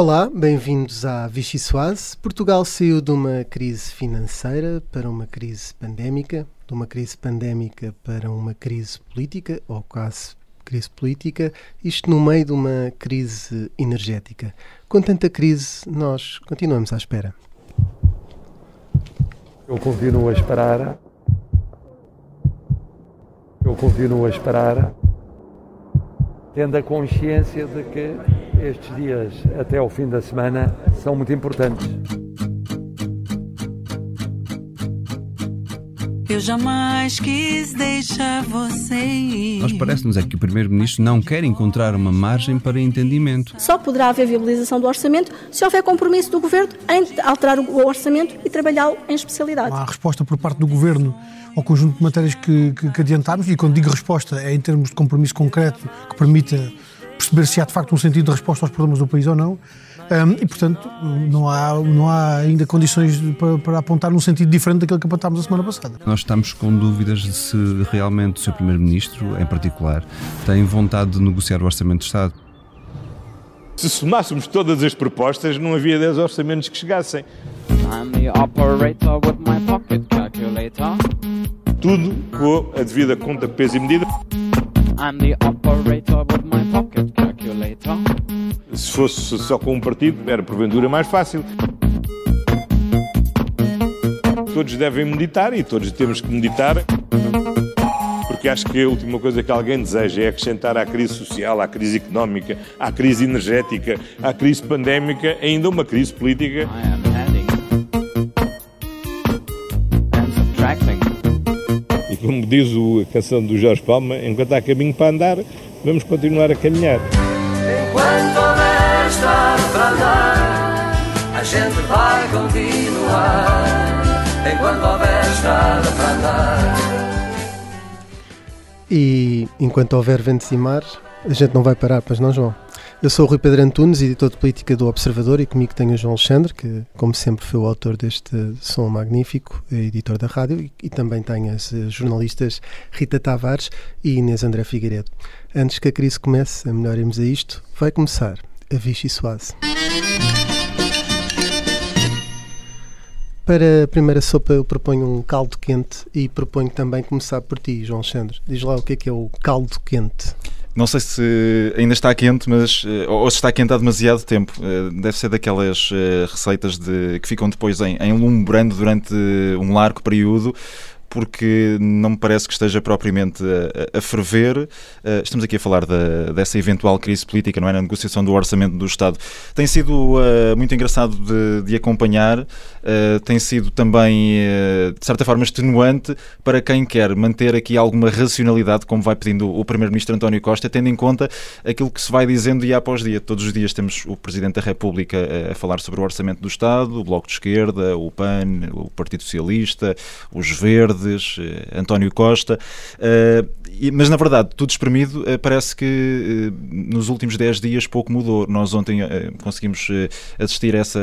Olá, bem-vindos à Vichy Soase. Portugal saiu de uma crise financeira para uma crise pandémica, de uma crise pandémica para uma crise política, ou quase crise política, isto no meio de uma crise energética. Com tanta crise, nós continuamos à espera. Eu continuo a esperar. Eu continuo a esperar, tendo a consciência de que estes dias até ao fim da semana são muito importantes. Eu jamais quis deixar você ir. Nós parece-nos é que o Primeiro-Ministro não quer encontrar uma margem para entendimento. Só poderá haver viabilização do orçamento se houver compromisso do Governo em alterar o orçamento e trabalhá-lo em especialidade. Há resposta por parte do Governo ao conjunto de matérias que, que, que adiantámos e quando digo resposta é em termos de compromisso concreto que permita perceber se há de facto um sentido de resposta aos problemas do país ou não. Um, e, portanto, não há, não há ainda condições para, para, apontar num sentido diferente daquilo que apontámos a semana passada. Nós estamos com dúvidas de se realmente o Sr. Primeiro-Ministro, em particular, tem vontade de negociar o Orçamento de Estado. Se somássemos todas as propostas, não havia 10 orçamentos que chegassem. Tudo com a devida conta, peso e medida. I'm the operator with my pocket calculator. Se fosse só com um partido, era porventura mais fácil. Todos devem meditar e todos temos que meditar. Porque acho que a última coisa que alguém deseja é acrescentar à crise social, à crise económica, à crise energética, à crise pandémica, ainda uma crise política. E como diz a canção do Jorge Palma, enquanto há caminho para andar, vamos continuar a caminhar. Enquanto para a gente vai continuar. Enquanto houver estrada para andar. E enquanto houver e a gente não vai parar, pois não, João? Eu sou o Rui Pedro Antunes, editor de política do Observador, e comigo tenho o João Alexandre, que, como sempre, foi o autor deste som magnífico, editor da rádio, e, e também tenho as jornalistas Rita Tavares e Inês André Figueiredo. Antes que a crise comece, a melhor irmos a isto, vai começar a Vichy Soase. Para a primeira sopa eu proponho um caldo quente e proponho também começar por ti, João Alexandre. Diz lá o que é que é o caldo quente. Não sei se ainda está quente, mas ou se está quente há demasiado tempo. Deve ser daquelas receitas de, que ficam depois em, em lumbrando durante um largo período porque não me parece que esteja propriamente a, a ferver. Uh, estamos aqui a falar da, dessa eventual crise política, não é? Na negociação do orçamento do Estado. Tem sido uh, muito engraçado de, de acompanhar, uh, tem sido também, de certa forma, extenuante para quem quer manter aqui alguma racionalidade, como vai pedindo o Primeiro-Ministro António Costa, tendo em conta aquilo que se vai dizendo dia após dia. Todos os dias temos o Presidente da República a, a falar sobre o orçamento do Estado, o Bloco de Esquerda, o PAN, o Partido Socialista, os Verdes eh, António Costa, eh, mas na verdade, tudo espremido, eh, parece que nos últimos 10 dias pouco mudou. Nós ontem conseguimos assistir a essa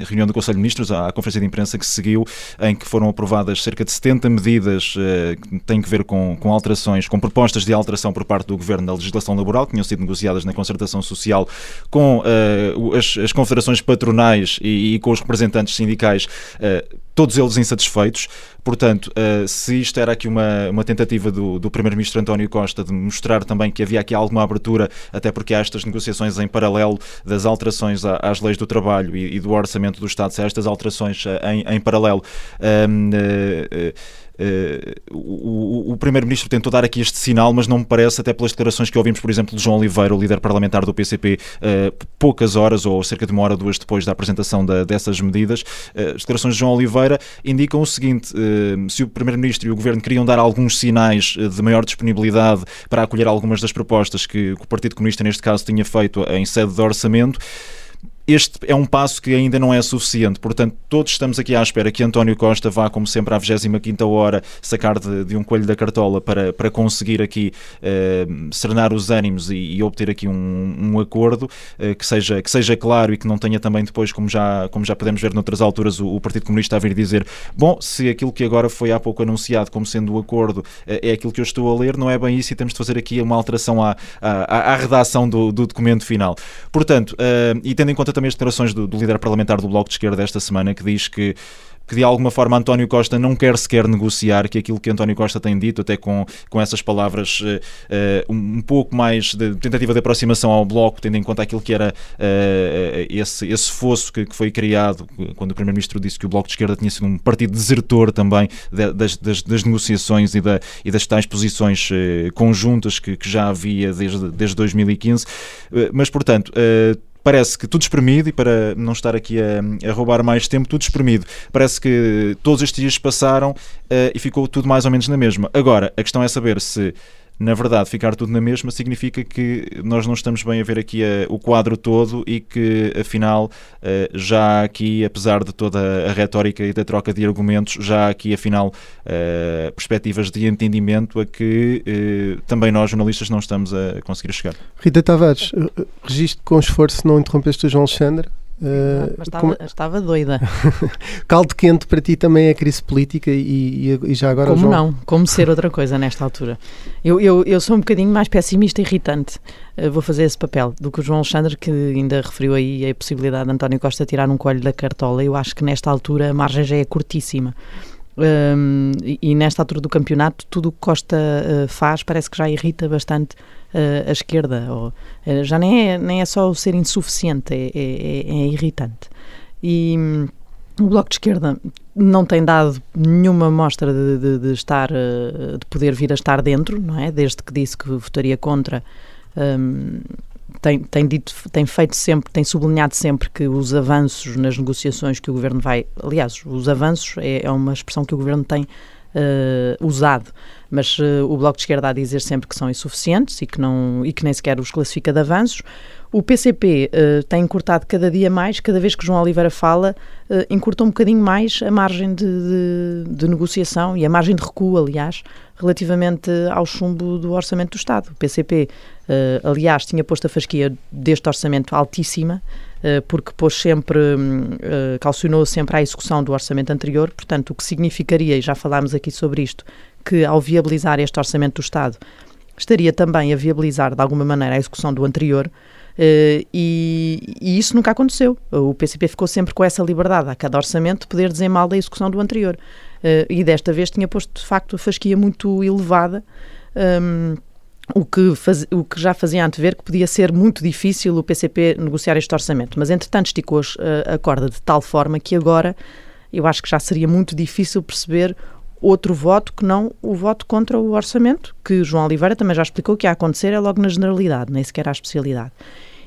reunião do Conselho de Ministros, à conferência de imprensa que se seguiu, em que foram aprovadas cerca de 70 medidas que têm que ver com, com alterações, com propostas de alteração por parte do Governo da legislação laboral, que tinham sido negociadas na concertação social com uh, as, as, confederações patronais e, e, com os representantes sindicais, uh, todos eles insatisfeitos. Portanto, uh, se isto era aqui uma, uma tentativa do, do Primeiro-Ministro António Costa de mostrar também que havia aqui alguma abertura, até porque há estas negociações em paralelo das alterações às leis do trabalho e, e do orçamento do Estado, se há estas alterações em, em paralelo. Um, uh, uh, Uh, o, o Primeiro-Ministro tentou dar aqui este sinal, mas não me parece, até pelas declarações que ouvimos, por exemplo, de João Oliveira, o líder parlamentar do PCP, uh, eh, poucas horas ou cerca de uma hora, duas depois da apresentação da, dessas medidas. Uh, as declarações de João Oliveira indicam o seguinte: se o Primeiro-Ministro e o Governo queriam dar alguns sinais de maior disponibilidade para acolher algumas das propostas que, que o Partido Comunista, neste caso, tinha feito em sede de orçamento este é um passo que ainda não é suficiente. Portanto, todos estamos aqui à espera que António Costa vá, como sempre, à 25 hora, sacar de, de, um coelho da cartola para, para conseguir aqui uh, serenar os ânimos e, e obter aqui um, um acordo uh, que, seja, que seja claro e que não tenha também depois, como já, como já podemos ver noutras alturas, o, o Partido Comunista a vir dizer: bom, se aquilo que agora foi há pouco anunciado como sendo o acordo uh, é aquilo que eu estou a ler, não é bem isso e temos de fazer aqui uma alteração à, à, à redação do, do documento final. Portanto, e tendo em conta também as declarações do, do líder parlamentar do Bloco de Esquerda esta semana, que diz que que de alguma forma António Costa não quer sequer negociar, que aquilo que António Costa tem dito, até com, com essas palavras uh, uh, um pouco mais de tentativa de aproximação ao Bloco, tendo em conta aquilo que era uh, esse, esse fosso que, que, foi criado quando o Primeiro-Ministro disse que o Bloco de Esquerda tinha sido um partido desertor também de, das, das, das, negociações e, da, e das tais posições conjuntas que, que, já havia desde, desde 2015. mas, portanto, parece que tudo espremido, e para não estar aqui a, a, roubar mais tempo, tudo espremido. Parece que todos estes dias passaram uh, e ficou tudo mais ou menos na mesma. Agora, a questão é saber se na verdade, ficar tudo na mesma significa que nós não estamos bem a ver aqui a, eh, o quadro todo e que, afinal, uh, já aqui, apesar de toda a retórica e da troca de argumentos, já aqui, afinal, uh, perspectivas de entendimento a que também nós, jornalistas, não estamos a conseguir chegar. Rita Tavares, registro com esforço, não interrompeste o João Alexandre? Uh, Mas estava, como... estava doida. Caldo quente para ti também é crise política e, e, já agora. Como João... não? Como ser outra coisa nesta altura? Eu, eu, eu sou um bocadinho mais pessimista e irritante. Uh, vou fazer esse papel do que o João Alexandre, que ainda referiu aí a possibilidade de António Costa tirar um coelho da cartola. Eu acho que nesta altura a margem já é curtíssima. Um, e, e, nesta altura do campeonato, tudo o que Costa uh, faz parece que já irrita bastante uh, a esquerda. Ou, uh, já nem é, nem é só o ser insuficiente, é, é, é, é irritante. E um, o Bloco de Esquerda não tem dado nenhuma mostra de, de, de, estar, de poder vir a estar dentro, não é? Desde que disse que votaria contra. Um, tem, tem, dito, tem feito sempre, tem sublinhado sempre que os avanços nas negociações que o governo vai. Aliás, os avanços é, é uma expressão que o governo tem uh, usado, mas uh, o Bloco de Esquerda a dizer sempre que são insuficientes e que, não, e que nem sequer os classifica de avanços. O PCP uh, eh, tem encurtado cada dia mais, cada vez que João Oliveira fala, uh, encurta um bocadinho mais a margem de, de, de, negociação e a margem de recuo, aliás, relativamente ao chumbo do Orçamento do Estado. O PCP, uh, aliás, tinha posto a fasquia deste orçamento altíssima, porque pôs sempre, calcionou sempre a execução do orçamento anterior, portanto, o que significaria, e já falámos aqui sobre isto, que ao viabilizar este orçamento do Estado, estaria também a viabilizar de alguma maneira a execução do anterior, Uh, e, e, isso nunca aconteceu. O PCP ficou sempre com essa liberdade a cada orçamento de poder dizer mal da execução do anterior. E desta vez tinha posto, de facto, a fasquia muito elevada. Um, o que, faz, o que já fazia antever que podia ser muito difícil o PCP negociar este orçamento. Mas, entretanto, esticou a, a corda de tal forma que agora eu acho que já seria muito difícil perceber outro voto que não o voto contra o orçamento, que João Oliveira também já explicou que ia acontecer é logo na generalidade, nem sequer à especialidade.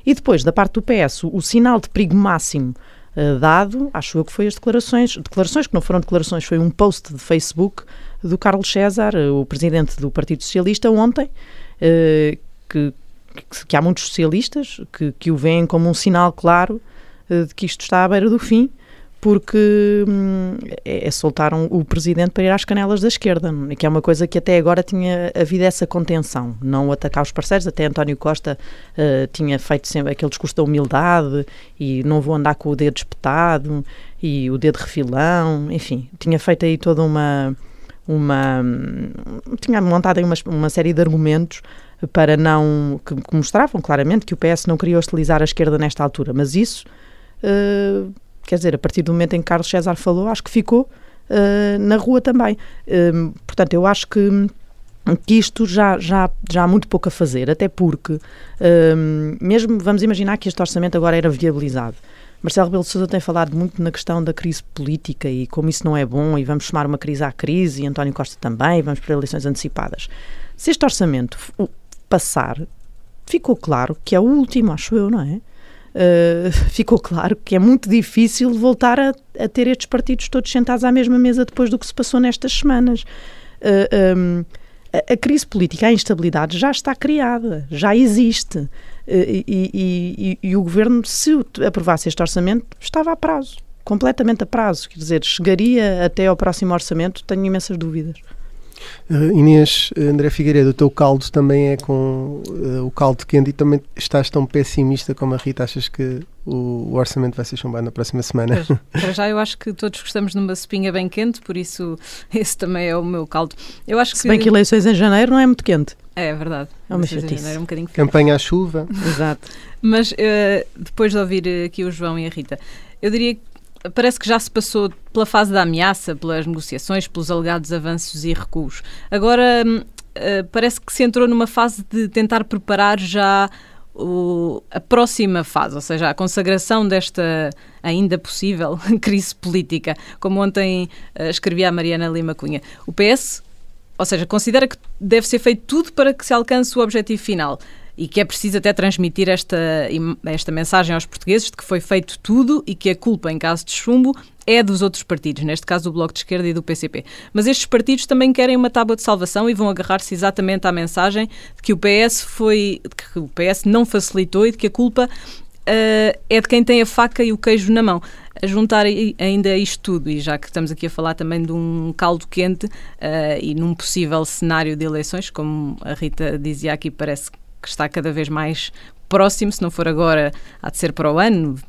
E depois, da parte do PS, o, o sinal de perigo máximo uh, dado, acho eu que foi as declarações, declarações que não foram declarações, foi um post de Facebook do Carlos César, uh, o presidente do Partido Socialista, ontem, uh, que, que, há muitos socialistas que, que o veem como um sinal claro de que isto está à beira do fim porque hum, é, é soltaram o presidente para ir às canelas da esquerda, que é uma coisa que até agora tinha havido essa contenção, não atacar os parceiros, até António Costa uh, tinha feito sempre aquele discurso da humildade e não vou andar com o dedo espetado e o dedo refilão, enfim, tinha feito aí toda uma uma tinha montado uma, uma série de argumentos para não que, que, mostravam claramente que o PS não queria hostilizar a esquerda nesta altura, mas isso uh, quer dizer, a partir do momento em que Carlos César falou, acho que ficou uh, na rua também. Uh, portanto, eu acho que que isto já, já, já há muito pouco a fazer, até porque, mesmo vamos imaginar que este orçamento agora era viabilizado. Marcelo Rebelo de Sousa tem falado muito na questão da crise política e como isso não é bom e vamos chamar uma crise à crise e António Costa também, vamos para eleições antecipadas. Se este orçamento passar, ficou claro que é o último, acho eu, não é? uh, ficou claro que é muito difícil voltar a, a, ter estes partidos todos sentados à mesma mesa depois do que se passou nestas semanas. Uh, eh, um, ehm, a, a, crise política, a instabilidade já está criada, já existe. Uh, e, e, e, e, o governo, se aprovasse este orçamento, estava a prazo, completamente a prazo. Quer dizer, chegaria até ao próximo orçamento, tenho imensas dúvidas. Uh, Inês, André Figueiredo, o teu caldo também é com uh, o caldo quente e também estás tão pessimista como a Rita, achas que o, o orçamento vai ser chumbado na próxima semana? Para já eu acho que todos gostamos de uma sopinha bem quente, por isso esse também é o meu caldo. Eu acho Se que... bem que eleições em janeiro não é muito quente. É verdade. É uma chatice. janeiro É um bocadinho Campanha à chuva. Exato. Mas eh, depois de ouvir eh, aqui o João e a Rita, eu diria que parece que já se passou pela fase da ameaça, pelas negociações, pelos alegados avanços e recuos. Agora hum, eh, parece que se entrou numa fase de tentar preparar já a próxima fase, ou seja, a consagração desta ainda possível crise política, como ontem eh, escrevia a Mariana Lima Cunha. O PS ou seja, considera que deve ser feito tudo para que se alcance o objetivo final e que é preciso até transmitir esta, esta mensagem aos portugueses de que foi feito tudo e que a culpa em caso de chumbo é dos outros partidos, neste caso do Bloco de Esquerda e do PCP. Mas estes partidos também querem uma tábua de salvação e vão agarrar-se exatamente à mensagem de que o PS foi, que o PS não facilitou e de que a culpa eh, é de quem tem a faca e o queijo na mão. A juntar ainda isto tudo, e já que estamos aqui a falar também de um caldo quente eh, e num possível cenário de eleições, como a Rita dizia aqui, parece que está cada vez mais próximo, se não for agora, há de ser para o ano,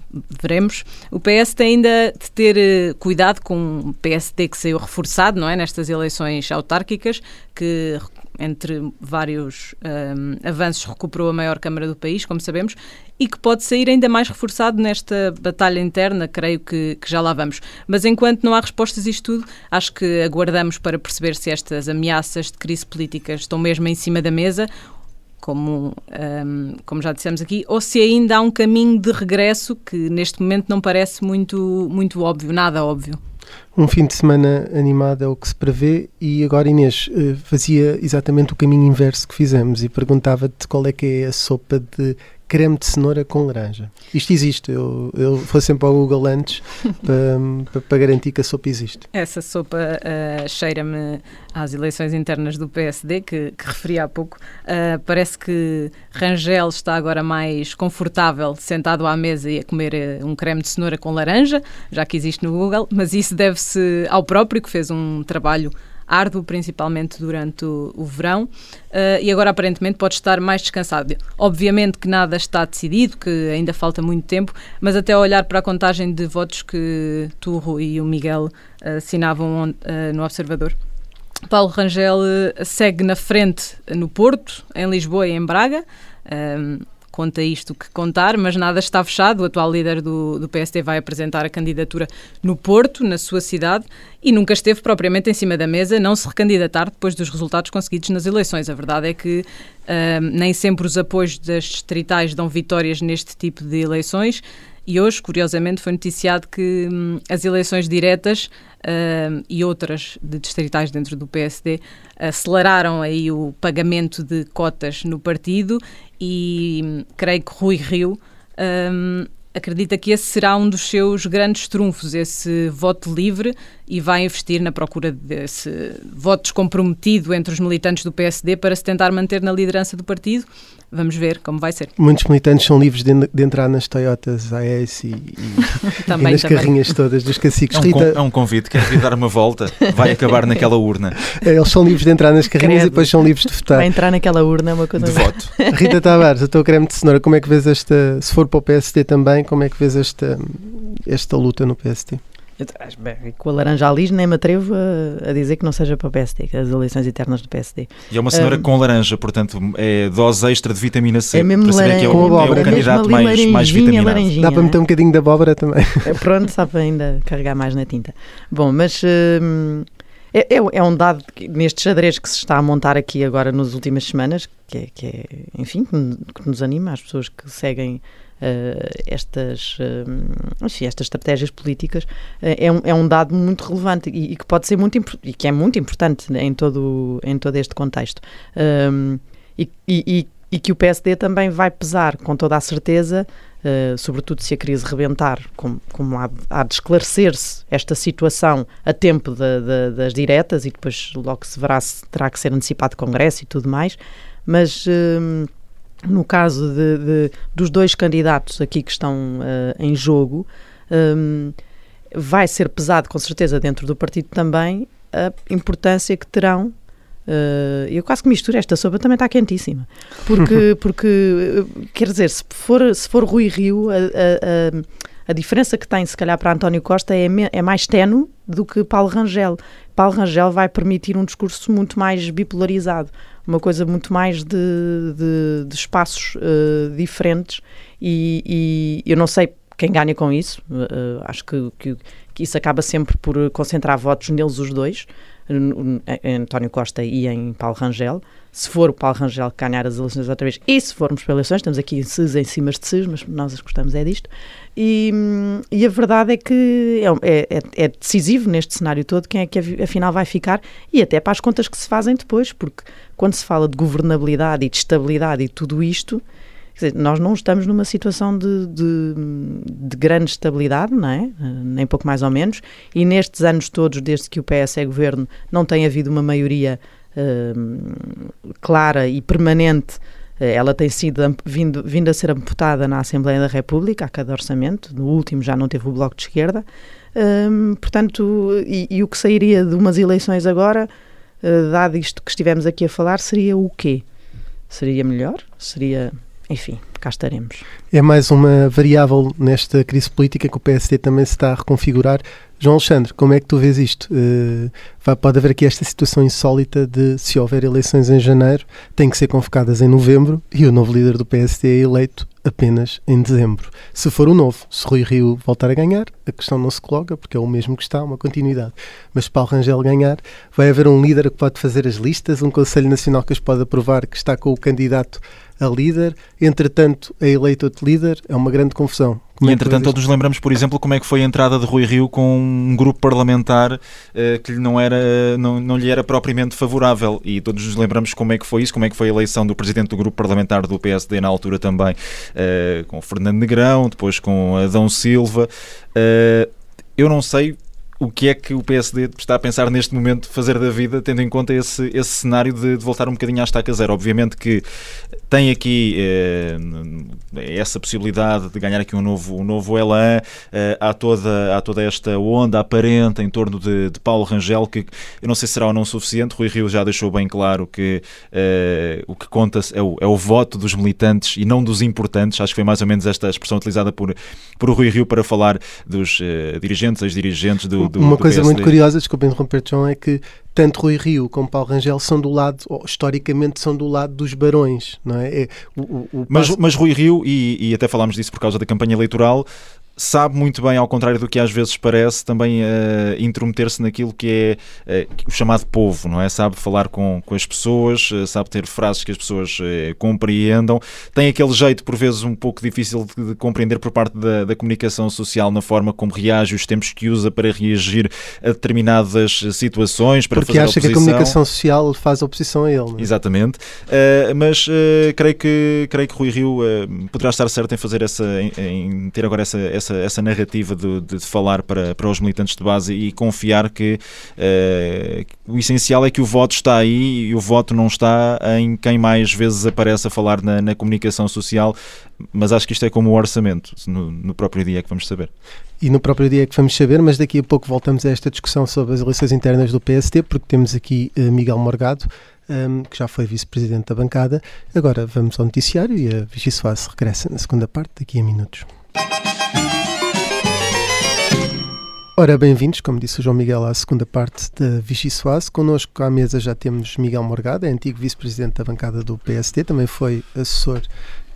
veremos. O PS tem ainda de ter eh, cuidado com o PSD que saiu reforçado, não é, nestas eleições autárquicas, que entre vários hum, avanços recuperou a maior Câmara do país, como sabemos, e que pode sair ainda mais reforçado nesta batalha interna, creio que, que já lá vamos. Mas enquanto não há respostas a isto tudo, acho que aguardamos para perceber se estas ameaças de crise política estão mesmo em cima da mesa como, hum, como já dissemos aqui, ou se ainda há um caminho de regresso que neste momento não parece muito, muito óbvio, nada óbvio. Um fim de semana animado é o que se prevê e agora Inês eh, fazia exatamente o caminho inverso que fizemos e perguntava-te qual é que é a sopa de creme de cenoura com laranja. Isto existe, eu, eu vou sempre ao Google antes para, para, garantir que a sopa existe. Essa sopa uh, cheira-me às eleições internas do PSD, que, que referi há pouco. Uh, parece que Rangel está agora mais confortável sentado à mesa e a comer uh, um creme de cenoura com laranja, já que existe no Google, mas isso deve-se ao próprio, que fez um trabalho árduo, principalmente durante o, o verão, uh, e agora aparentemente pode estar mais descansado. Obviamente que nada está decidido, que ainda falta muito tempo, mas até olhar para a contagem de votos que tu, Rui e o Miguel uh, assinavam uh, no Observador. Paulo Rangel segue na frente no Porto, em Lisboa e em Braga. Um, conta isto que contar, mas nada está fechado. O atual líder do, do PSD vai apresentar a candidatura no Porto, na sua cidade, e nunca esteve propriamente em cima da mesa não se recandidatar depois dos resultados conseguidos nas eleições. A verdade é que uh, nem sempre os apoios das distritais dão vitórias neste tipo de eleições. E hoje, curiosamente, foi noticiado que hum, as eleições diretas uh, e outras de distritais dentro do PSD aceleraram aí o pagamento de cotas no partido e hum, creio que Rui Rio um, acredita que esse será um dos seus grandes trunfos, esse voto livre, e vai investir na procura desse voto descomprometido entre os militantes do PSD para se tentar manter na liderança do partido. Vamos ver como vai ser. Muitos militantes são livres de, de entrar nas Toyotas AS e, e, também, e nas também. carrinhas todas dos caciques. É um, Rita, é um convite, quer vir dar uma volta, vai acabar naquela urna. Eles são livres de entrar nas carrinhas Credo. e depois são livres de votar. Vai entrar naquela urna é uma coisa de voto. Rita Tavares, o teu creme de cenoura, como é que vês esta, se for para o PSD também, como é que vês esta, esta luta no PSD? Com a laranja à lis nem me atrevo a, a, dizer que não seja para o PSD, as eleições internas do PSD. E é uma cenoura um, com laranja, portanto é dose extra de vitamina C. É mesmo para laranja, que é o, com abóbora. é o candidato mais, mais vitaminado. Dá para meter um bocadinho de abóbora também. É, pronto, só para ainda carregar mais na tinta. Bom, mas... Hum, é, é, um dado que, neste xadrez que se está a montar aqui agora nas últimas semanas, que é, que é enfim, que nos anima, as pessoas que seguem estas, uh, enfim, estas estratégias políticas uh, é, um, é um dado muito relevante e, e, que pode ser muito e que é muito importante em todo, em todo este contexto. Um, e, e, e, que o PSD também vai pesar com toda a certeza sobretudo se a crise rebentar como, como há, há de esclarecer-se esta situação a tempo de, de, das diretas e depois logo se verá se terá que ser antecipado Congresso e tudo mais. Mas no caso de, de, dos dois candidatos aqui que estão uh, em jogo, um, vai ser pesado com certeza dentro do partido também a importância que terão Uh, eu quase que misturo esta sopa, também está quentíssima. Porque, porque quer dizer, se for, se for Rui Rio, a, a, a, a diferença que tem, se calhar, para António Costa é, é mais tenue do que Paulo Rangel. Paulo Rangel vai permitir um discurso muito mais bipolarizado, uma coisa muito mais de, de, de espaços uh, diferentes. E, e, eu não sei quem ganha com isso, uh, acho que, que, que isso acaba sempre por concentrar votos neles os dois em António Costa e em Paulo Rangel. Se for o Paulo Rangel que ganhar as eleições outra vez, e se formos para eleições, estamos aqui em SES em cima de SES, mas nós gostamos é disto. E, e a verdade é que é, é, é, decisivo neste cenário todo quem é que afinal vai ficar e até para as contas que se fazem depois, porque quando se fala de governabilidade e de estabilidade e tudo isto, Dizer, nós não estamos numa situação de, de, de, grande estabilidade, não é? nem pouco mais ou menos, e nestes anos todos, desde que o PS é governo, não tem havido uma maioria uh, clara e permanente. Eh, ela tem sido vindo, vindo a ser amputada na Assembleia da República a cada orçamento. No último já não teve o Bloco de Esquerda. Um, portanto, e, e, o que sairia de umas eleições agora, uh, dado isto que estivemos aqui a falar, seria o quê? Seria melhor? Seria enfim, cá estaremos. É mais uma variável nesta crise política que o PSD também se está a reconfigurar. João Alexandre, como é que tu vês isto? Uh, pode haver aqui esta situação insólita de, se houver eleições em janeiro, têm que ser convocadas em novembro e o novo líder do PSD é eleito apenas em dezembro. Se for o novo, se Rui Rio voltar a ganhar, a questão não se coloca, porque é o mesmo que está, uma continuidade. Mas se Paulo Rangel ganhar, vai haver um líder que pode fazer as listas, um Conselho Nacional que as pode aprovar, que está com o candidato a líder, entretanto é eleito outro líder, é uma grande confusão. Como e é entretanto todos nos lembramos, por exemplo, como é que foi a entrada de Rui Rio com um grupo parlamentar uh, que não, era, não, não lhe era propriamente favorável e todos nos lembramos como é que foi isso, como é que foi a eleição do presidente do grupo parlamentar do PSD na altura também, uh, com Fernando Negrão, depois com Adão Silva. Uh, eu não sei o que é que o PSD está a pensar neste momento fazer da vida, tendo em conta esse, esse cenário de, de voltar um bocadinho à estaca zero. Obviamente que tem aqui eh, essa possibilidade de ganhar aqui um novo, um novo elan, eh, há, toda, há toda esta onda aparente em torno de, de, Paulo Rangel, que eu não sei se será ou não suficiente. Rui Rio já deixou bem claro que eh, o que conta é o, é o voto dos militantes e não dos importantes. Acho que foi mais ou menos esta expressão utilizada por, por Rui Rio para falar dos eh, dirigentes, ex-dirigentes do, do, Uma do coisa PSD. muito curiosa, desculpa interromper, João, é que tanto Rui Rio como Paulo Rangel são do lado, ou, historicamente, são do lado dos barões, não é? é o, o, o mas, mas Rui Rio, e, e até falámos disso por causa da campanha eleitoral, sabe muito bem, ao contrário do que às vezes parece, também uh, intrometer-se naquilo que é uh, o chamado povo, não é? Sabe falar com, com as pessoas, uh, sabe ter frases que as pessoas compreendam, tem aquele jeito, por vezes, um pouco difícil de, de compreender por parte da, da, comunicação social na forma como reage, os tempos que usa para reagir a determinadas situações, para Porque fazer acha oposição. que a comunicação social faz oposição a ele. É? Exatamente. mas creio, que, creio que Rui Rio poderá estar certo em fazer essa, em, em ter agora essa, essa essa, essa narrativa de, de, falar para, para os militantes de base e confiar que uh, o essencial é que o voto está aí e o voto não está em quem mais vezes aparece a falar na, na comunicação social, mas acho que isto é como o orçamento, no, no próprio dia é que vamos saber e no próprio dia é que vamos saber, mas daqui a pouco voltamos a esta discussão sobre as eleições internas do PST, porque temos aqui uh, Miguel Morgado, um, ehm, que já foi vice-presidente da bancada. Agora vamos ao noticiário e a Vichy Soares regressa na segunda parte, daqui a minutos. Ora, bem-vindos, como disse o João Miguel, à segunda parte da Vichy Soase. Connosco à mesa já temos Miguel Morgado, é antigo vice-presidente da bancada do PSD, também foi assessor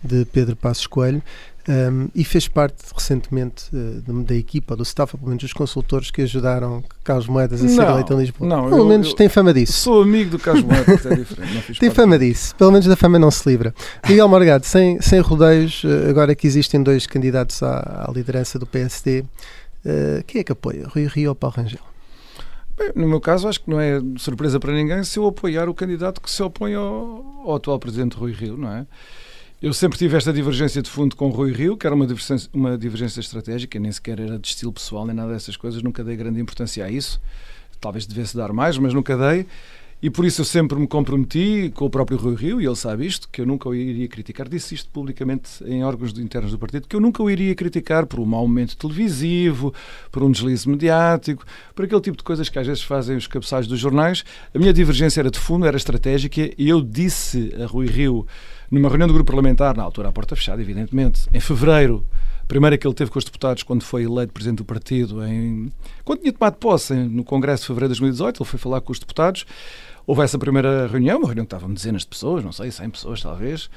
de Pedro Passos Coelho um, e fez parte recentemente uh, da equipa, do staff, pelo menos dos consultores que ajudaram Carlos Moedas a ser não, eleito em Lisboa. Não, pelo eu, menos eu tem fama disso. Sou amigo do Carlos Moedas, é diferente. tem fama disso, pelo menos da fama não se livra. Miguel Morgado, sem, sem rodeios, eh, agora que existem dois candidatos à, à liderança do PSD, Uh, quem é que apoia? Rui Rio ou Paulo Rangel? Bem, no meu caso, acho que não é surpresa para ninguém se eu apoiar o candidato que se opõe ao, ao atual presidente Rui Rio, não é? Eu sempre tive esta divergência de fundo com Rui Rio, que era uma divergência, uma divergência estratégica, nem sequer era de estilo pessoal, nem nada dessas coisas, nunca dei grande importância a isso. Talvez devesse dar mais, mas nunca dei. E por isso eu sempre me comprometi com o próprio Rui Rio, e ele sabe isto, que eu nunca o iria criticar. Disse isto publicamente em órgãos internos do partido, que eu nunca o iria criticar por um mau momento televisivo, por um deslize mediático, por aquele tipo de coisas que às vezes fazem os cabeçalhos dos jornais. A minha divergência era de fundo, era estratégica, e eu disse a Rui Rio, numa reunião do grupo parlamentar, na altura à porta fechada, evidentemente, em fevereiro, primeira que ele teve com os deputados quando foi eleito presidente do partido, em, quando tinha tomado posse no Congresso de fevereiro de 2018, ele foi falar com os deputados. Houve essa primeira reunião, uma reunião que estavam dezenas de pessoas, não sei, 100 pessoas talvez.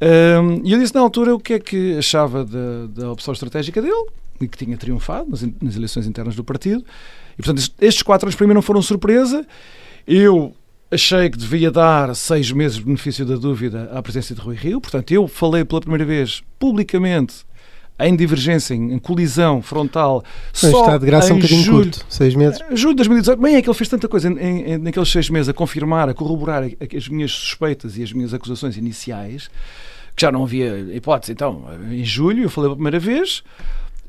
Um, e eu disse na altura o que é que achava da, da opção estratégica dele e que tinha triunfado nas, nas eleições internas do partido. E portanto, estes quatro anos para mim não foram surpresa. Eu achei que devia dar seis meses de benefício da dúvida à presença de Rui Rio. Portanto, eu falei pela primeira vez publicamente em divergência, em colisão frontal. Mas só está de graça um bocadinho julho, curto, seis meses. Eh, julho de 2018. Bem, é que ele fez tanta coisa em, em, naqueles seis meses a confirmar, a corroborar as minhas suspeitas e as minhas acusações iniciais, que já não havia hipótese. Então, em julho, eu falei pela primeira vez.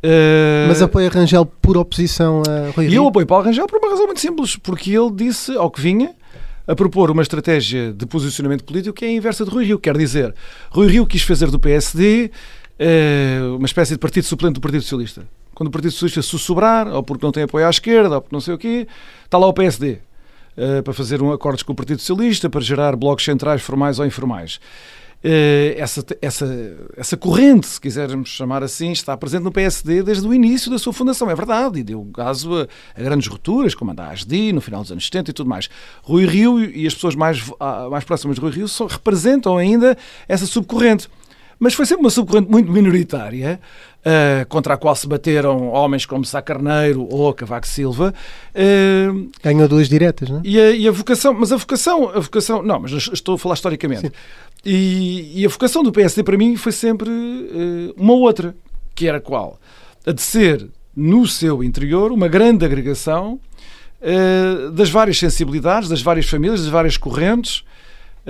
Uh... Mas apoia Rangel por oposição a Rui E eu apoio Paulo Rangel por uma razão muito simples, porque ele disse ao que vinha a propor uma estratégia de posicionamento político que é a inversa de Rui Rio. Quer dizer, Rui Rio quis fazer do PSD uma espécie de partido suplente do Partido Socialista. Quando o Partido Socialista sussurrar, ou porque não tem apoio à esquerda, ou porque não sei o quê, está lá o PSD. Eh, para fazer um acordos com o Partido Socialista, para gerar blocos centrais formais ou informais. Uh, essa, essa, essa corrente, se quisermos chamar assim, está presente no PSD desde o início da sua fundação, é verdade, e deu caso a, a grandes rupturas, como a da ASDI, no final dos anos 70 e tudo mais. Rui Rio e as pessoas mais, mais próximas de Rui Rio representam ainda essa subcorrente mas foi sempre uma subcorrente muito minoritária, uh, contra a qual se bateram homens como Sá Carneiro ou Cavaco Silva. Uh, Ganhou duas diretas, não é? E a, e a, vocação, mas a vocação, a vocação, não, mas estou a falar historicamente. E, e, a vocação do PSD para mim foi sempre uh, uma outra, que era qual? A de ser, no seu interior, uma grande agregação das várias sensibilidades, das várias famílias, das várias correntes,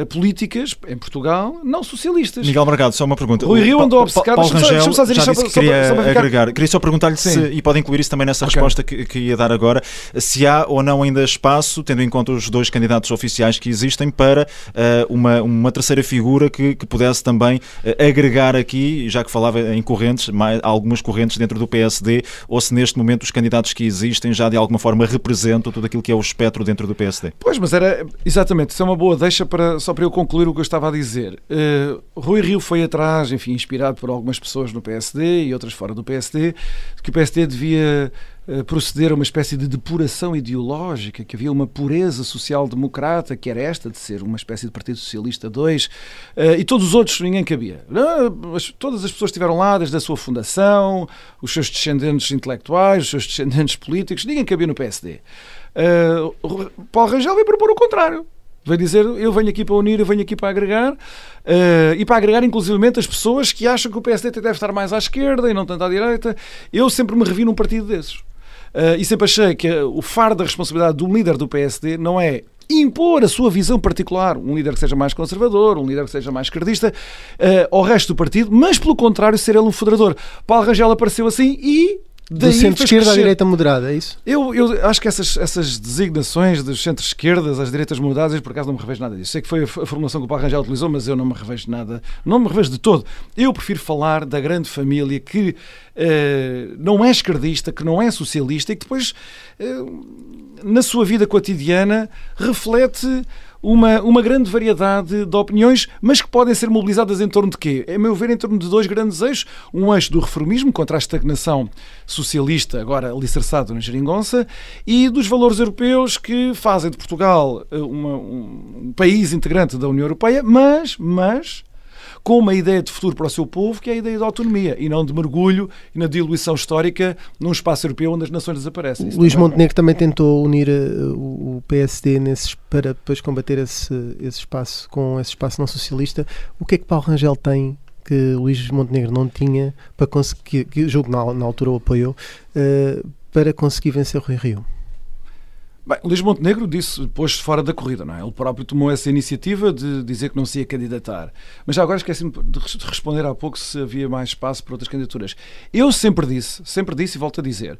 políticas em Portugal não socialistas. Miguel Margado, só uma pergunta. Rui Rio andou obcecado. Paulo Rangel só, só já disse que queria só, só agregar. Queria só perguntar-lhe se, e pode incluir isso também nessa okay. resposta que, que, ia dar agora, se há ou não ainda espaço, tendo em conta os dois candidatos oficiais que existem, para uh, uma, uma terceira figura que, que pudesse também uh, agregar aqui, já que falava em correntes, mais, algumas correntes dentro do PSD, ou se neste momento os candidatos que existem já de alguma forma representam tudo aquilo que é o espectro dentro do PSD. Pois, mas era exatamente, isso é uma boa deixa para só para eu concluir o que eu estava a dizer. Uh, Rui Rio foi atrás, enfim, inspirado por algumas pessoas no PSD e outras fora do PSD, que o PSD devia uh, proceder a uma espécie de depuração ideológica, que havia uma pureza social-democrata, que era esta, de ser uma espécie de Partido Socialista 2, uh, eh, e todos os outros ninguém cabia. todas as pessoas estiveram lá desde a sua fundação, os seus descendentes intelectuais, os seus descendentes políticos, ninguém cabia no PSD. Paulo Rangel veio propor o contrário. Vai dizer, eu venho aqui para unir, eu venho aqui para agregar, uh, e para agregar inclusivamente as pessoas que acham que o PSD deve estar mais à esquerda e não tanto à direita. Eu sempre me revi num partido desses. Uh, e sempre achei que o fardo da responsabilidade do líder do PSD não é impor a sua visão particular, um líder que seja mais conservador, um líder que seja mais esquerdista, uh, ao resto do partido, mas pelo contrário, ser ele um federador. Paulo Rangel apareceu assim e do centro-esquerda à direita moderada, é isso? Eu, eu acho que essas, essas designações dos centro-esquerdas às direitas moderadas, por acaso não me revejo nada disso. Sei que foi a, formulação que o Paulo Rangel utilizou, mas eu não me revejo nada, não me revejo de todo. Eu prefiro falar da grande família que uh, não é esquerdista, que não é socialista e que depois, uh, na sua vida cotidiana, reflete uma, uma grande variedade de opiniões, mas que podem ser mobilizadas em torno de quê? A meu ver, em torno de dois grandes eixos. Um eixo do reformismo contra a estagnação socialista, agora alicerçado na geringonça, e dos valores europeus que fazem de Portugal eh, uma, um país integrante da União Europeia, mas, mas com uma ideia de futuro para o seu povo, que é a ideia da autonomia, e não de mergulho e na diluição histórica num espaço europeu onde as nações desaparecem. Isso Luís também... Montenegro também tentou unir uh, o PSD nesses, para depois combater esse, esse espaço com esse espaço não socialista. O que é que Paulo Rangel tem que Luís Montenegro não tinha para conseguir, que julgo na, na altura o apoiou, uh, para conseguir vencer o Rui Rio? Bem, Luís Montenegro disse, pôs-se fora da corrida, não é? Ele próprio tomou essa iniciativa de dizer que não se ia candidatar. Mas já agora esqueci-me de res- de responder há pouco se havia mais espaço para outras candidaturas. Eu sempre disse, sempre disse e volto a dizer,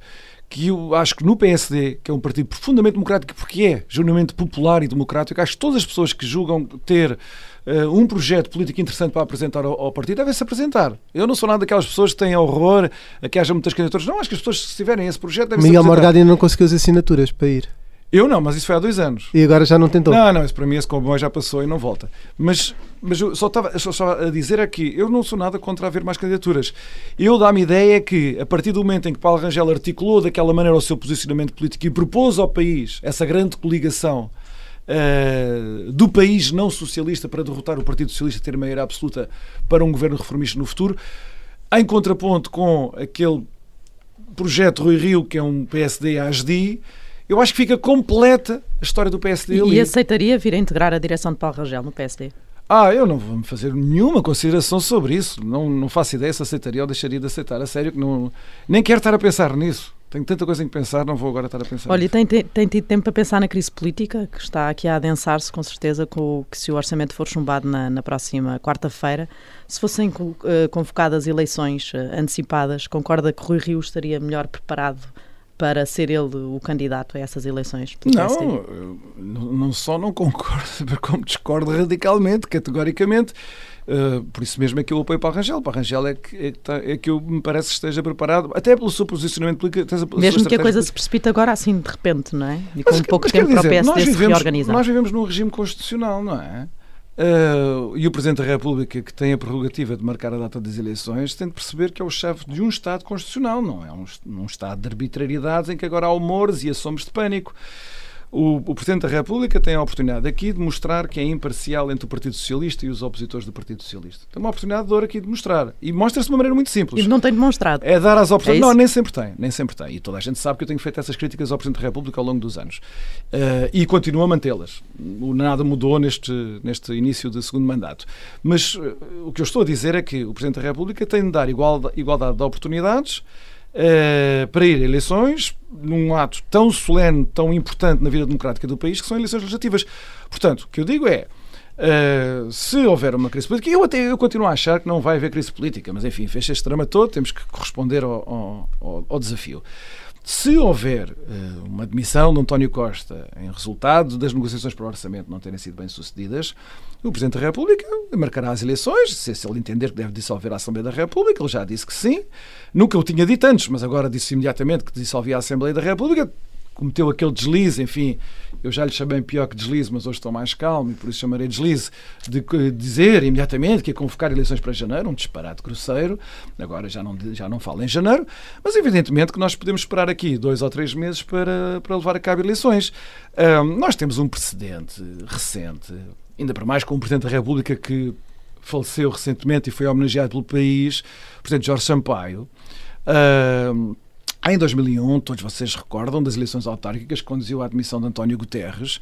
que eu acho que no PSD, que é um partido profundamente democrático, porque é genuinamente popular e democrático, acho que todas as pessoas que julgam ter eh, um projeto político interessante para apresentar ao, ao partido devem se apresentar. Eu não sou nada daquelas pessoas que têm horror a que haja muitas candidaturas. Não, acho que as pessoas, se tiverem esse projeto, devem se Miguel apresentar. Morgado ainda não conseguiu as assinaturas para ir. Eu não, mas isso foi há dois anos. E agora já não tentou. Não, não, isso para mim esse comboio já passou e não volta. Mas, mas eu só estava só estava a dizer aqui, eu não sou nada contra haver mais candidaturas. Eu dá-me ideia que, a partir do momento em que Paulo Rangel articulou daquela maneira o seu posicionamento político e propôs ao país essa grande coligação eh, do país não socialista para derrotar o Partido Socialista e ter maioria absoluta para um governo reformista no futuro, em contraponto com aquele projeto Rui Rio, que é um PSD-ASDI, eu acho que fica completa a história do PSD E, ali. e aceitaria vir a integrar a direção de Paulo Rangel no PSD? Ah, eu não vou me fazer nenhuma consideração sobre isso. Não, não faço ideia se aceitaria ou deixaria de aceitar. A sério que não. Nem quero estar a pensar nisso. Tenho tanta coisa em que pensar, não vou agora estar a pensar. Olha, nisso. tem, tem, tem tido tempo para pensar na crise política, que está aqui a adensar-se com certeza, com o que se o orçamento for chumbado na, na próxima quarta-feira, se fossem eh, convocadas eleições eh, antecipadas, concorda que Rui Rio estaria melhor preparado para ser ele o candidato a essas eleições? Não, não, só não concordo, como discordo radicalmente, categoricamente. Uh, por isso mesmo é que eu apoio para a Rangel. Para a Rangel é que, é que, tá- é que eu me parece que esteja preparado, até pelo seu posicionamento político. Mesmo que a coisa se precipite agora assim de repente, não é? E com Mas, pouco tempo quer para o dizer, PSD nós se vivemos, reorganizar. Nós vivemos num regime constitucional, não é? Uh, e o Presidente da República, que tem a prerrogativa de marcar a data das eleições, tem de perceber que é o chefe de um Estado constitucional, não é um, um Estado de arbitrariedades em que agora há humores e assomos de pânico. O, o Presidente da República tem a oportunidade aqui de mostrar que é imparcial entre o Partido Socialista e os opositores do Partido Socialista. Tem uma oportunidade de ouro aqui de mostrar. E mostra-se de uma maneira muito simples. E não tem demonstrado. É dar às oportunidades. É não, nem sempre tem, nem sempre tem. E toda a gente sabe que eu tenho feito essas críticas ao Presidente da República ao longo dos anos. Eh, e continuo a mantê-las. Nada mudou neste, neste início de segundo mandato. Mas eh, o que eu estou a dizer é que o Presidente da República tem de dar igualdade, igualdade de oportunidades eh, para ir a eleições num ato tão solene, tão importante na vida democrática do país, que são eleições legislativas. Portanto, o que eu digo é. Uh, se houver uma crise política, eu até eu continuo a achar que não vai haver crise política, mas enfim, fez este drama todo, temos que corresponder ao- ao- ao desafio. Se houver uh, uma admissão de António Costa em resultado das negociações para o orçamento não terem sido bem sucedidas, o Presidente da República marcará as eleições, se, se ele entender que deve dissolver a Assembleia da República, ele já disse que sim. Nunca o tinha dito antes, mas agora disse imediatamente que dissolvia a Assembleia da República cometeu aquele deslize, enfim, eu já lhe chamei pior que deslize, mas hoje estou mais calmo e por isso chamarei deslize, de dizer imediatamente que ia convocar eleições para janeiro, um disparate grosseiro, agora já não, já não falo em janeiro, mas evidentemente que nós podemos esperar aqui dois ou três meses para, para levar a cabo eleições. Ahm, nós temos um precedente recente, ainda para mais com o Presidente da República que faleceu recentemente e foi homenageado pelo país, o Presidente Jorge Sampaio. Ahm, em 2001, todos vocês recordam das eleições autárquicas que conduziu à admissão de António Guterres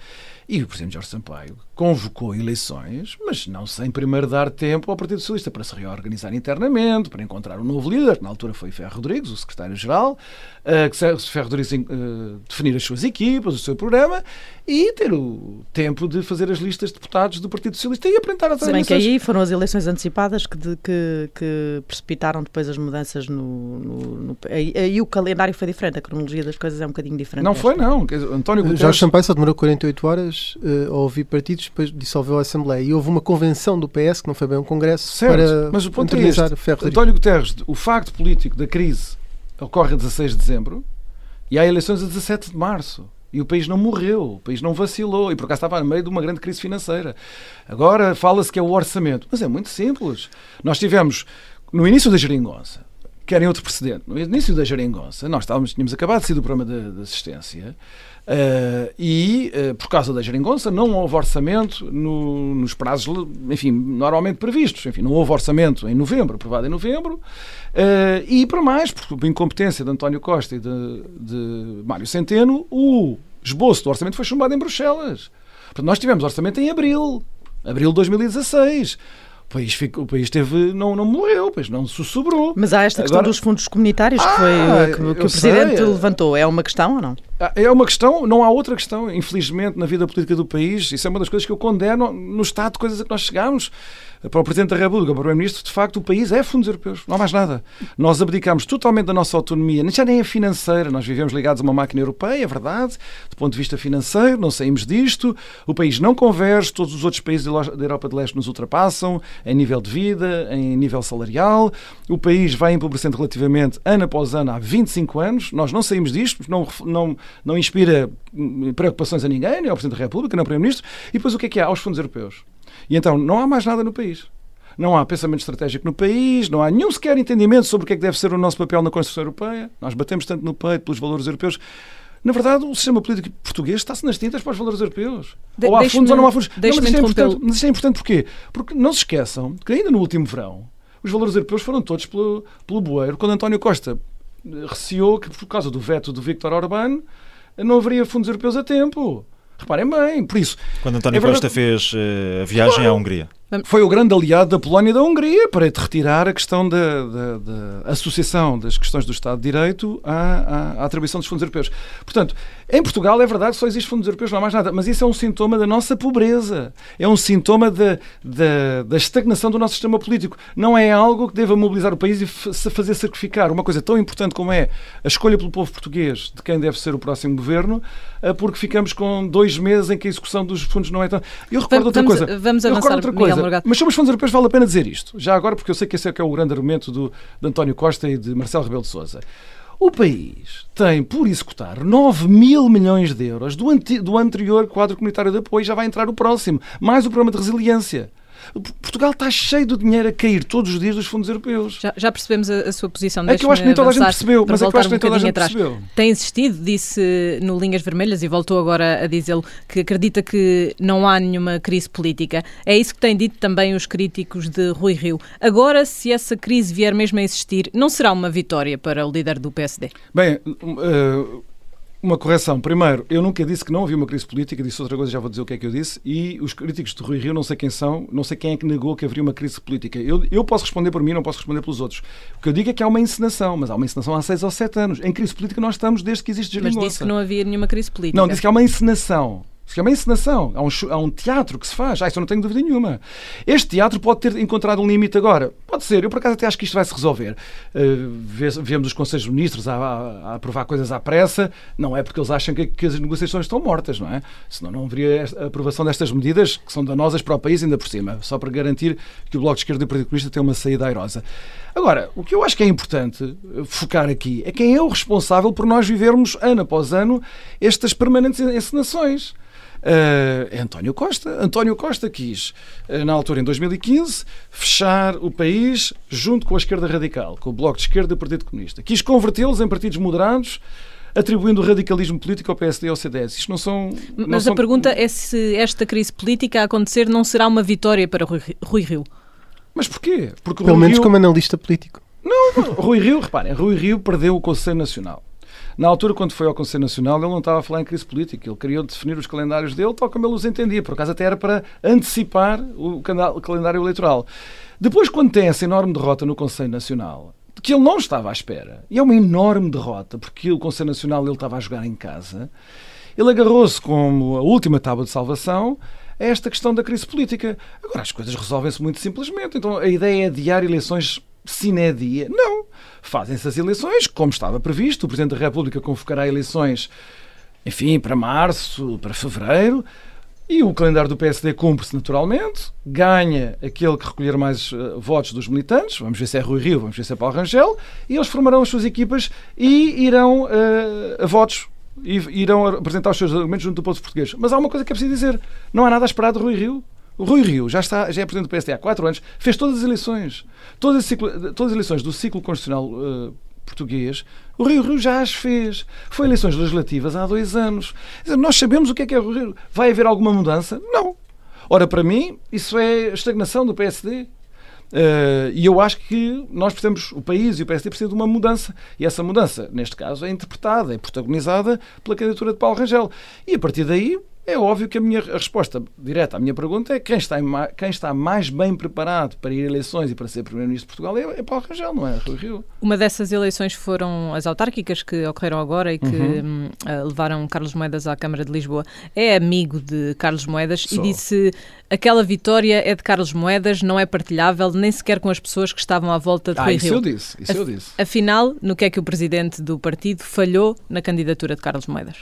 e o Presidente Jorge Sampaio convocou eleições, mas não sem primeiro dar tempo ao Partido Socialista para se reorganizar internamente, para encontrar um novo líder, que na altura foi Ferro Rodrigues, o secretário-geral, eh, que se- Ferro Rodrigues eh, definir as suas equipas, o seu programa e ter o tempo de fazer as listas de deputados do Partido Socialista e apresentar as Se bem que aí foram as eleições antecipadas que, de- que- que precipitaram depois as mudanças no. no- no- aí, aí o calendário foi diferente, a cronologia das coisas é um bocadinho diferente. Não foi, não. António Guterres... Jorge Sampaio só demorou 48 horas eh, a ouvir partidos, depois dissolveu a Assembleia. E houve uma convenção do PS, que não foi bem um congresso, Certo, para mas o ponto é este. António Guterres, o facto político da crise ocorre a 16 de dezembro e há eleições a 17 de março. E o país não morreu, o país não vacilou e por acaso estava no meio de uma grande crise financeira. Agora fala-se que é o orçamento, mas é muito simples. Nós tivemos, no início da geringonça, querem outro precedente, no início da geringonça, nós estávamos, tínhamos acabado de sair do programa de, de assistência eh, e, eh, por causa da geringonça, não houve orçamento no- nos prazos, enfim, normalmente previstos. Enfim, não houve orçamento em novembro, aprovado em novembro, eh, e para mais, por incompetência de António Costa e de, de Mário Centeno, o esboço do orçamento foi chumbado em Bruxelas. Portanto, nós tivemos orçamento em abril, abril de 2016. O país, ficou, o país teve, não, não morreu, o país não sussurrou. Mas há esta questão Agora- dos fundos comunitários que, Ah, foi, que, que eu o Presidente sei. levantou. É uma questão ou não? É uma questão, não há outra questão, infelizmente, na vida política do país. Isso é uma das coisas que eu condeno no estado de coisas a que nós chegamos. Para o Presidente da República, para o Primeiro-Ministro, de facto, o país é fundos europeus, não há mais nada. Nós abdicamos totalmente da nossa autonomia, já nem é financeira, nós vivemos ligados a uma máquina europeia, é verdade, do ponto de vista financeiro, não saímos disto, o país não converge, todos os outros países da Europa de Leste nos ultrapassam, em nível de vida, em nível salarial, o país vai empobrecendo relativamente ano após ano há 25 anos, nós não saímos disto, não, não, não inspira preocupações a ninguém, nem ao Presidente da República, nem ao Primeiro-Ministro, e depois o que é que há? Aos fundos europeus. E então não há mais nada no país. Não há pensamento estratégico no país, não há nenhum sequer entendimento sobre o que é que deve ser o nosso papel na Constituição Europeia. Nós batemos tanto no peito pelos valores europeus. Na verdade, o sistema político português está-se nas tintas para os valores europeus. De ou há fundos ou não há fundos. Não, mas, isto é importante, mas isto é importante porquê? Porque não se esqueçam que ainda no último verão os valores europeus foram todos pelo, pelo bueiro, quando António Costa receou que, por causa do veto do Viktor Orbán, não haveria fundos europeus a tempo. Reparem bem, por isso. Quando António é Costa fez uh, a viagem claro. à Hungria. Foi o grande aliado da Polónia e da Hungria para retirar a questão da, da, da associação das questões do Estado de Direito à, à, à, atribuição dos fundos europeus. Portanto, em Portugal é verdade que só existe fundos europeus, não há mais nada, mas isso é um sintoma da nossa pobreza, é um sintoma da, da, da estagnação do nosso sistema político. Não é algo que deva mobilizar o país e fazer sacrificar uma coisa tão importante como é a escolha pelo povo português de quem deve ser o próximo governo, eh, porque ficamos com dois meses em que a execução dos fundos não é tão. Eu recordo outra vamos, coisa. Vamos avançar, outra coisa. Mas sobre os fundos europeus vale a pena dizer isto. Já agora, porque eu sei que esse é, que é o grande argumento do, de António Costa e de Marcelo Rebelo de Sousa. O país tem por executar 9 mil milhões de euros do, do anterior quadro comunitário de apoio, já vai entrar o próximo, mais o programa de resiliência. Portugal está cheio de dinheiro a cair todos os dias dos fundos europeus. Já, já percebemos a, a, sua posição. É que eu acho que nem toda a gente percebeu, mas é que eu acho que nem toda a gente atrás. percebeu. Tem insistido, disse no Linhas Vermelhas e voltou agora a dizê-lo que acredita que não há nenhuma crise política. É isso que têm dito também os críticos de Rui Rio. Agora, se essa crise vier mesmo a existir, não será uma vitória para o líder do PSD? Bem, uh, uma correção. Primeiro, eu nunca disse que não havia uma crise política, disse outra coisa, já vou dizer o que é que eu disse. E os críticos de Rui Rio, não sei quem são, não sei quem é que negou que haveria uma crise política. Eu, eu posso responder por mim, não posso responder pelos outros. O que eu digo é que há uma encenação, mas há uma encenação há seis ou sete anos. Em crise política nós estamos desde que existe Mas disse que não havia nenhuma crise política. Não, disse que há uma encenação. Isso é uma encenação, há um, há um teatro que se faz, ah, isso eu não tenho dúvida nenhuma. Este teatro pode ter encontrado um limite agora. Pode ser, eu por acaso até acho que isto vai se resolver. Uh, vemos os Conselhos Ministros a, a, a, aprovar coisas à pressa, não é porque eles acham que, que, as negociações estão mortas, não é? Senão não haveria a aprovação destas medidas que são danosas para o país ainda por cima, só para garantir que o Bloco de Esquerda e o Partido Comunista têm uma saída airosa. Agora, o que eu acho que é importante focar aqui é quem é o responsável por nós vivermos ano após ano estas permanentes encenações. Uh, é António Costa. António Costa quis, uh, na altura, em 2015, fechar o país junto com a esquerda radical, com o Bloco de Esquerda e o Partido Comunista. Quis convertê-los em partidos moderados, atribuindo o radicalismo político ao PSD e ao CDS. Isto não são. Não Mas são... a pergunta é se esta crise política a acontecer não será uma vitória para Rui, Rui Rio. Mas porquê? Porque Pelo Rui menos Rio... como analista político. Não, Rui Rio, reparem, Rui Rio perdeu o Conselho Nacional. Na altura, quando foi ao Conselho Nacional, ele não estava a falar em crise política, ele queria definir os calendários dele tal como ele os entendia, por acaso até era para antecipar o calendário eleitoral. Depois, quando tem essa enorme derrota no Conselho Nacional, que ele não estava à espera, e é uma enorme derrota, porque o Conselho Nacional ele estava a jogar em casa, ele agarrou-se como a última tábua de salvação a esta questão da crise política. Agora, as coisas resolvem-se muito simplesmente. Então, a ideia é adiar eleições sine dia. Não. Fazem-se as eleições, como estava previsto. O Presidente da República convocará eleições, enfim, para março, para fevereiro. E o calendário do PSD cumpre-se naturalmente, ganha aquele que recolher mais uh, votos dos militantes, vamos ver se é Rui Rio, vamos ver se é Paulo Rangel, e eles formarão as suas equipas e irão uh, a votos e irão apresentar os seus argumentos junto do povo português. Mas há uma coisa que é preciso dizer: não há nada a esperar de Rui Rio. Rui Rio já, está, já é presidente do PSD há quatro anos, fez todas as eleições. Todas as, ciclo, todas as eleições do ciclo constitucional uh, português, o Rio Rio já as fez. Foi eleições legislativas há dois anos. Nós sabemos o que é que é o Rio. Vai haver alguma mudança? Não. Ora, para mim, isso é estagnação do PSD. Uh, e eu acho que nós precisamos, o país e o PSD precisam de uma mudança. E essa mudança, neste caso, é interpretada, é protagonizada pela candidatura de Paulo Rangel. E a partir daí, É óbvio que a minha a resposta direta à minha pergunta é quem está, em quem está mais bem preparado para ir a eleições e para ser Primeiro-Ministro de Portugal é, é Paulo Rangel, não é Rui Rio. Uma dessas eleições foram as autárquicas que ocorreram agora e que Uhum. hum, ah, levaram Carlos Moedas à Câmara de Lisboa. É amigo de Carlos Moedas Sou. e disse aquela vitória é de Carlos Moedas, não é partilhável nem sequer com as pessoas que estavam à volta de Ah, Rui isso Rio. eu disse, isso eu disse. Afinal, no que é que o presidente do partido falhou na candidatura de Carlos Moedas?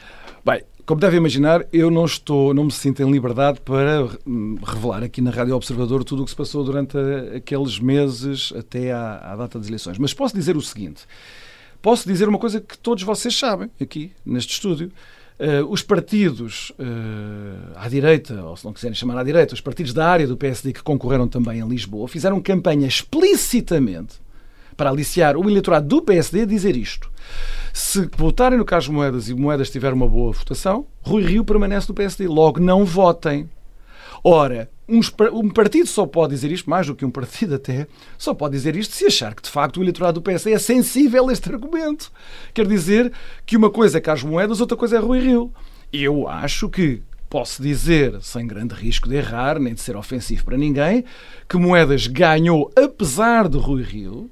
Bem, como deve imaginar, eu não estou, não me sinto em liberdade para hum, revelar aqui na Rádio Observador tudo o que se passou durante a- aqueles meses até à, à data das eleições. Mas posso dizer o seguinte: posso dizer uma coisa que todos vocês sabem aqui neste estúdio. Eh, os partidos eh, à direita, ou se não quiserem chamar à direita, os partidos da área do PSD que concorreram também em Lisboa, fizeram campanha explicitamente para aliciar o eleitorado do PSD dizer isto. Se votarem no Carlos Moedas e Moedas tiver uma boa votação, Rui Rio permanece no PSD. Logo, não votem. Ora, um partido só pode dizer isto, mais do que um partido até, só pode dizer isto se achar que de facto o eleitorado do PSD é sensível a este argumento. Quer dizer que uma coisa é Carlos Moedas, outra coisa é Rui Rio. Eu acho que posso dizer, sem grande risco de errar, nem de ser ofensivo para ninguém, que Moedas ganhou apesar de Rui Rio,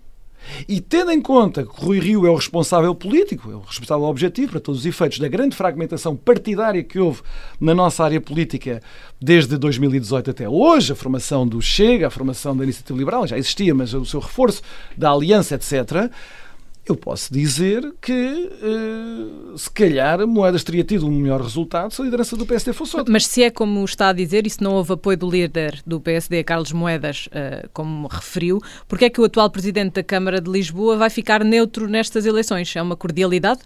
e tendo em conta que Rui Rio é o responsável político, é o responsável objetivo para todos os efeitos da grande fragmentação partidária que houve na nossa área política desde 2018 até hoje, a formação do Chega, a formação da Iniciativa Liberal, já existia, mas o seu reforço da Aliança, etc., eu posso dizer que eh, se calhar Moedas teria tido um melhor resultado se a liderança do PSD fosse outra. Mas se é como está a dizer, e se não houve apoio do líder do PSD, Carlos Moedas, eh, como referiu, porque é que o atual presidente da Câmara de Lisboa vai ficar neutro nestas eleições? É uma cordialidade?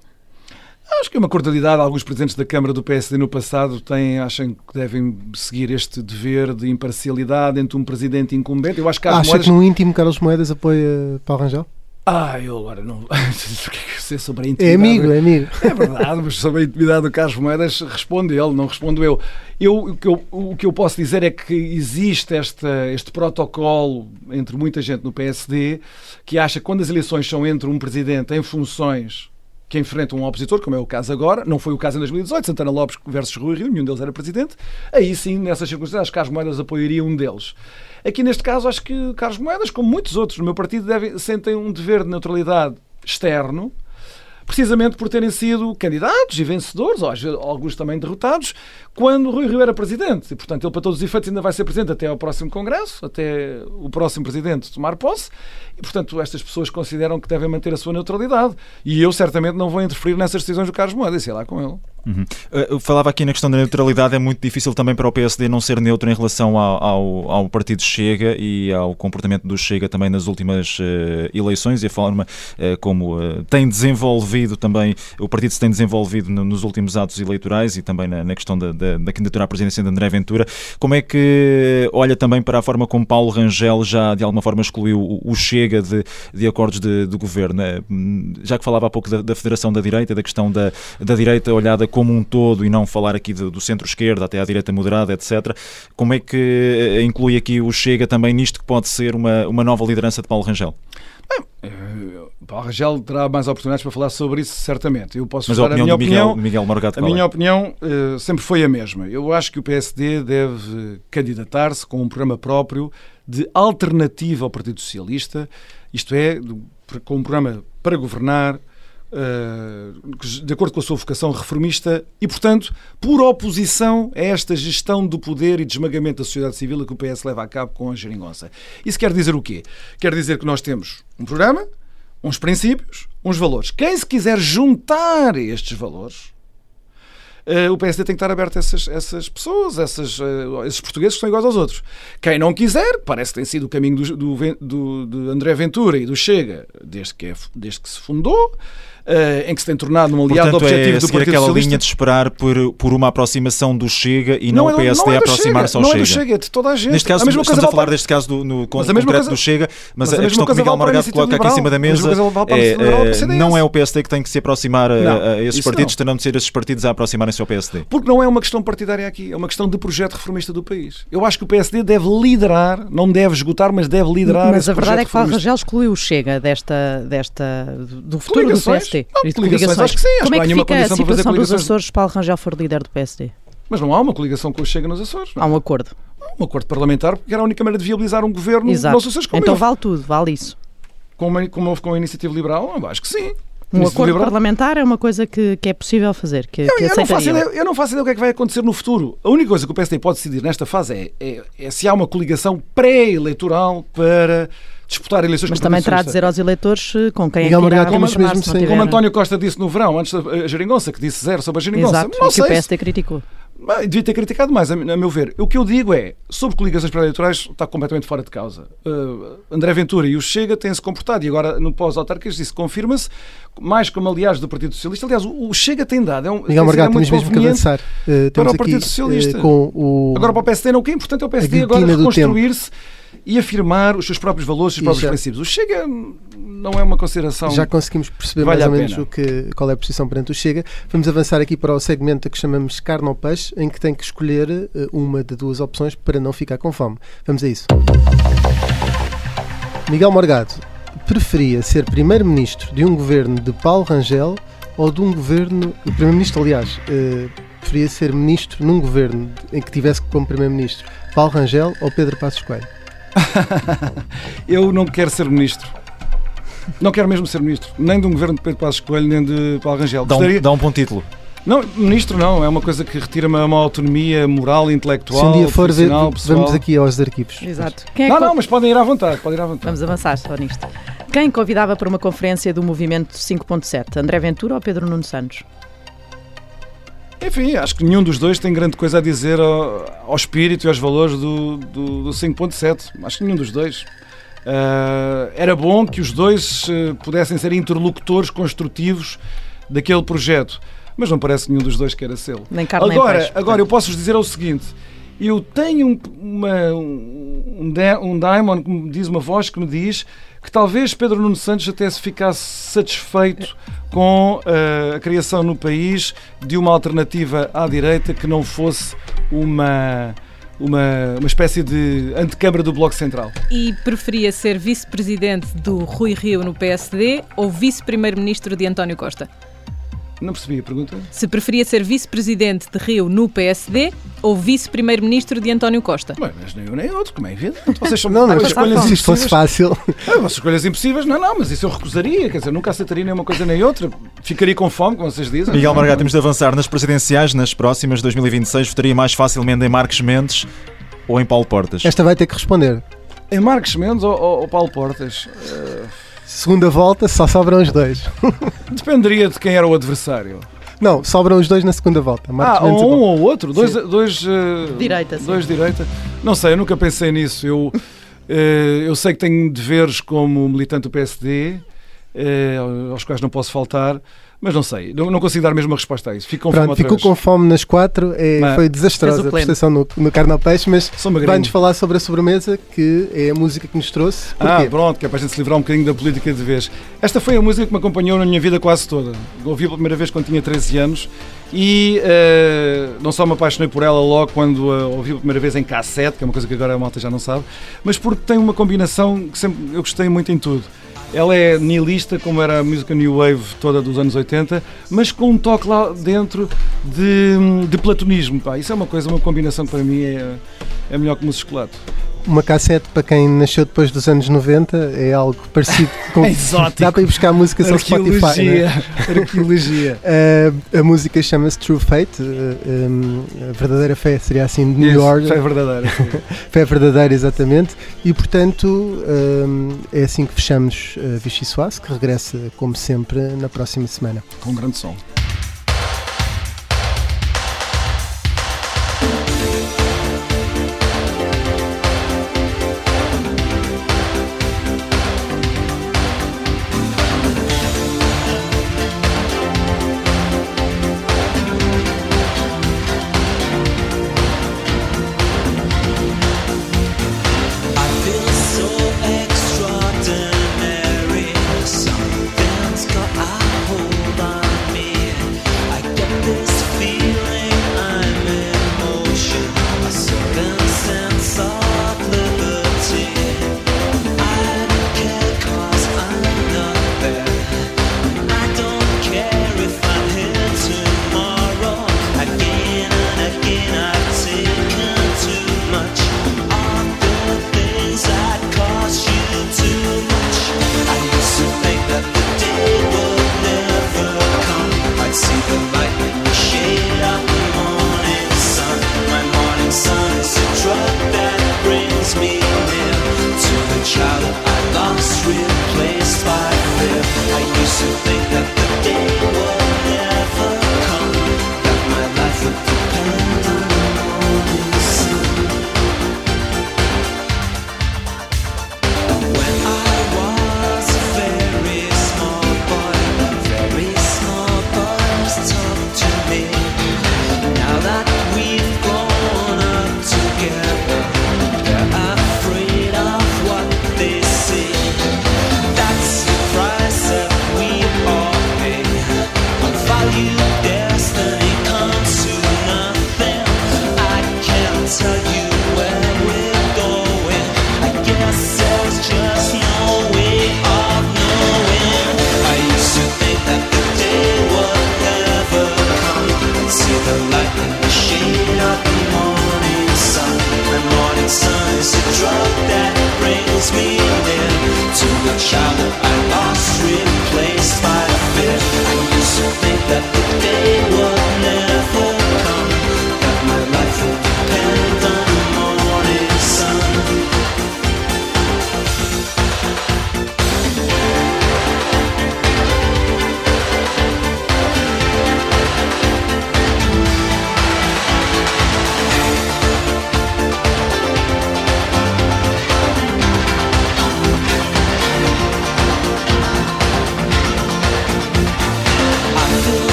Acho que é uma cordialidade. Alguns presidentes da Câmara do PSD no passado têm, acham que devem seguir este dever de imparcialidade entre um presidente incumbente. Eu acho que Carlos Acha Moedas... que no íntimo Carlos Moedas apoia Paulo Rangel? Ah, eu agora não. o que é que eu sei sobre a É intimidade? amigo, é amigo. É verdade, mas sobre a intimidade do Carlos Moedas responde ele, não respondo eu. eu, o, que eu o que eu posso dizer é que existe esta, este protocolo entre muita gente no PSD que acha que quando as eleições são entre um presidente em funções que enfrentam um opositor, como é o caso agora, não foi o caso em 2018, Santana Lopes versus Rui Rio, nenhum deles era presidente, aí sim, nessas circunstâncias, Carlos Moedas apoiaria um deles. Aqui neste caso, acho que Carlos Moedas, como muitos outros no meu partido, devem, sentem um dever de neutralidade externo, precisamente por terem sido candidatos e vencedores, ou alguns também derrotados, quando Rui Rio era presidente. E, portanto, ele, para todos os efeitos, ainda vai ser presidente até ao próximo Congresso, até o próximo presidente tomar posse. E, portanto, estas pessoas consideram que devem manter a sua neutralidade. E eu, certamente, não vou interferir nessas decisões do Carlos Moedas, sei lá com ele. Uhum. Eu falava aqui na questão da neutralidade, é muito difícil também para o PSD não ser neutro em relação ao, ao, ao partido Chega e ao comportamento do Chega também nas últimas uh, eleições e a forma uh, como uh, tem desenvolvido também, o partido se tem desenvolvido no, nos últimos atos eleitorais e também na, na questão da, da, da, candidatura à presidência de André Ventura. Como é que olha também para a forma como Paulo Rangel já de alguma forma excluiu o, o Chega de, de acordos de, de, governo? Já que falava há pouco da, da Federação da Direita, da questão da, da direita olhada como um todo e não falar aqui do, do centro-esquerda até à direita moderada, etc. Como é que inclui aqui o Chega também nisto que pode ser uma, uma nova liderança de Paulo Rangel? Bem, Paulo Rangel terá mais oportunidades para falar sobre isso, certamente. Eu posso Mas a opinião a minha do Miguel, opinião, Miguel Morgado A minha opinião uh, sempre foi a mesma. Eu acho que o PSD deve candidatar-se com um programa próprio de alternativa ao Partido Socialista, isto é, com um programa para governar, de acordo com a sua vocação reformista e, portanto, por oposição a esta gestão do poder e de esmagamento da sociedade civil que o PS leva a cabo com a geringonça. Isso quer dizer o quê? Quer dizer que nós temos um programa, uns princípios, uns valores. Quem se quiser juntar a estes valores, Uh, o PSD tem que estar aberto a essas, essas pessoas, essas, uh, esses portugueses que são iguais aos outros. Quem não quiser, parece que tem sido o caminho do, do, do, do André Ventura e do Chega desde que, é, desde que se fundou, em que se tem tornado um aliado Portanto, objetivo é do Partido aquela Socialista. linha de esperar por, por uma aproximação do Chega e não, é o PSD não é aproximar-se ao Chega, Chega. Não é do Chega, é de toda a gente. Neste caso, a mesma estamos coisa a falar vale deste caso do, no Mas concreto coisa- do Chega, mas, mas a a, mesma questão que Miguel para Morgado coloca aqui em cima da Liberal, mesa para é, Liberal, eh, para CDS. não é o PSD que tem que se aproximar a- Não, a, esses partidos, não. terão de ser esses partidos a aproximarem-se ao PSD. Porque não é uma questão partidária aqui, é uma questão de projeto reformista do país. Eu acho que o PSD deve liderar, não deve esgotar, mas deve liderar Mas a verdade é que Paulo. Rangel excluiu o Chega desta, desta, do futuro do Coligações? PSD. Não, de coligações, acho que sim, acho Como que é que nenhuma fica a condição para fazer situação dos coligações. Açores se Paulo Rangel for líder do PSD? Mas não há uma coligação com o Chega nos Açores. Não. Há um acordo. Há um acordo parlamentar, porque era a única maneira de viabilizar um governo Exato. nos Açores. Como Então houve- vale tudo, vale isso. como, como houve com a Iniciativa Liberal, acho que sim. Um acordo Liberal- parlamentar é uma coisa que, que é possível fazer, que, Eu, que eu não faço ideia, eu não faço ideia do que é que vai acontecer no futuro. A única coisa que o PSD pode decidir nesta fase é, é- é se há uma coligação pré-eleitoral para disputar eleições Mas também terá Socialista. dizer aos eleitores eh, com quem Miguel é que irá governar, mesmo se não sem- tiver- Como António Costa disse no verão, antes da a geringonça, que disse zero sobre a geringonça. Exato, não que sei o PSD criticou. Devia ter criticado mais, a, meu ver. O que eu digo é, sobre coligações pré-eleitorais, está completamente fora de causa. Uh, André Ventura e o Chega têm-se comportado, e agora no pós-autárquicas isso confirma-se, mais como aliás do Partido Socialista. Aliás, o, o Chega tem dado. É um, Miguel Morgado, é temos muito mesmo que avançar. Uh, temos para o Partido aqui, Socialista. uh, com o... Agora para o PSD não, o que é importante é o PSD agora reconstruir-se e afirmar os seus próprios valores, os seus próprios já- princípios. O Chega não é uma consideração. Já conseguimos perceber Vale mais ou menos o que, qual é a posição perante o Chega. Vamos avançar aqui para o segmento que chamamos carne ou peixe, em que tem que escolher eh, uma de duas opções para não ficar com fome. Vamos a isso. Miguel Morgado preferia ser primeiro-ministro de um governo de Paulo Rangel ou de um governo, o primeiro-ministro aliás, eh, preferia ser ministro num governo em que tivesse como primeiro-ministro Paulo Rangel ou Pedro Passos Coelho? Eu não quero ser ministro. Não quero mesmo ser ministro. Nem de um governo de Pedro Passos Coelho, nem de Paulo Rangel. Dá um, Gostaria- dá um bom título. Não, ministro não. É uma coisa que retira-me uma autonomia moral, Se intelectual, um dia for vamos aqui aos arquivos. Exato. Quem é Não, que- não, mas podem ir à vontade. Podem ir à vontade. Vamos avançar só nisto. Quem convidava para uma conferência do Movimento 5.7? André Ventura ou Pedro Nuno Santos? Enfim, acho que nenhum dos dois tem grande coisa a dizer ao, ao espírito e aos valores do, do, do 5.7. Acho que nenhum dos dois. Ah, era bom que os dois eh, pudessem ser interlocutores construtivos daquele projeto, mas não parece que nenhum dos dois queira ser. Nem carne nem Agora, peixe, agora eu posso vos dizer o seguinte: eu tenho um, uma, um, um, um daimon que me diz uma voz que me diz que talvez Pedro Nuno Santos até se ficasse satisfeito com eh, a criação no país de uma alternativa à direita que não fosse uma, uma, uma espécie de antecâmara do Bloco Central. E preferia ser vice-presidente do Rui Rio no PSD ou vice-primeiro-ministro de António Costa? Não percebi a pergunta? Se preferia ser vice-presidente de Rio no PSD ou vice-primeiro-ministro de António Costa? Bem, mas nem um nem outro, como é evidente. Vocês são Não, não, as se escolhas se isto fosse fácil. Ah, as escolhas impossíveis, não, não, mas isso eu recusaria, quer dizer, nunca aceitaria nem uma coisa nem outra. Ficaria com fome, como vocês dizem. Miguel Margado, temos de avançar nas presidenciais, nas próximas 2026. Votaria mais facilmente em Marcos Mendes ou em Paulo Portas? Esta vai ter que responder. Em Marcos Mendes ou, ou- ou Paulo Portas? Eh, Segunda volta, só sobram os dois. dependeria de quem era o adversário. Não, sobram os dois na segunda volta. Marcos ah, Mendes ou um ou outro? Dois, Sim. dois, eh, Direita, sim. dois direita? Não sei, eu nunca pensei nisso. Eu, eh, eu sei que tenho deveres como militante do PSD, eh, aos quais não posso faltar, mas não sei. Não, não consigo dar mesmo uma resposta a isso. Fico com fome Pronto, outra ficou com fome nas quatro. É, Mas- foi desastrosa a prestação no, no Carne ao Peixe, mas vai-nos falar sobre a sobremesa, que é a música que nos trouxe. Ah, Porquê? pronto, que é para a gente se livrar um bocadinho da política de vez. Esta foi a música que me acompanhou na minha vida quase toda. Ouvi pela primeira vez quando tinha 13 anos e eh, não só me apaixonei por ela logo quando a ouvi pela primeira vez em cassete, que é uma coisa que agora a malta já não sabe, mas porque tem uma combinação que sempre eu gostei muito em tudo. Ela é nihilista, como era a música New Wave toda dos anos 80, mas com um toque lá dentro de, de platonismo. Pá. Isso é uma coisa, uma combinação que para mim é, é melhor que um chocolate. Uma cassete, para quem nasceu depois dos anos 90, é algo parecido com. É exótico. Dá para ir buscar músicas ao Spotify. Não é? Arqueologia. Arqueologia. Uh, a música chama-se True Fate, uh, um, a verdadeira fé seria assim de York. Fé verdadeira. Fé verdadeira, exatamente. E portanto um, é assim que fechamos uh, Vichy Soase, que regressa como sempre na próxima semana. Com um grande som.